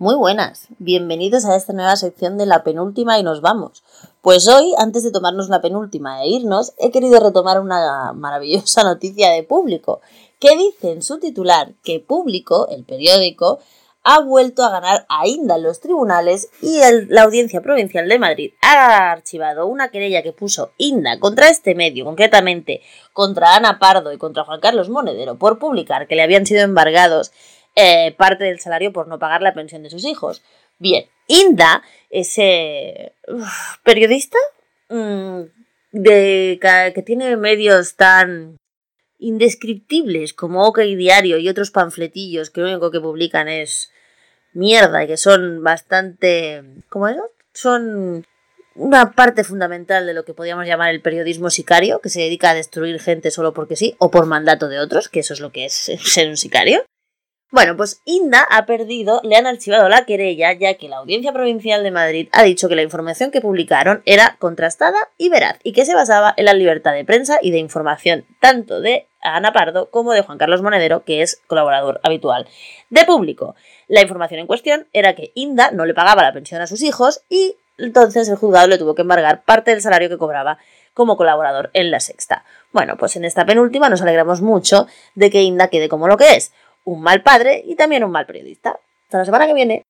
Muy buenas, bienvenidos a esta nueva sección de la penúltima y nos vamos. Pues hoy, antes de tomarnos la penúltima e irnos, he querido retomar una maravillosa noticia de público, que dice en su titular que Público, el periódico, ha vuelto a ganar a Inda en los tribunales y la Audiencia Provincial de Madrid ha archivado una querella que puso Inda contra este medio, concretamente contra Ana Pardo y contra Juan Carlos Monedero, por publicar que le habían sido embargados eh, parte del salario por no pagar la pensión de sus hijos. Bien, Inda, ese periodista mm, de, que tiene medios tan indescriptibles como OK Diario y otros panfletillos que lo único que publican es mierda y que son bastante... ¿Cómo es? Son una parte fundamental de lo que podríamos llamar el periodismo sicario, que se dedica a destruir gente solo porque sí, o por mandato de otros, que eso es lo que es ser un sicario. Bueno, pues Inda ha perdido, le han archivado la querella, ya que la Audiencia Provincial de Madrid ha dicho que la información que publicaron era contrastada y veraz, y que se basaba en la libertad de prensa y de información tanto de Ana Pardo como de Juan Carlos Monedero, que es colaborador habitual de público. La información en cuestión era que Inda no le pagaba la pensión a sus hijos y entonces el juzgado le tuvo que embargar parte del salario que cobraba como colaborador en la sexta. Bueno, pues en esta penúltima nos alegramos mucho de que Inda quede como lo que es, un mal padre y también un mal periodista. Hasta la semana que viene.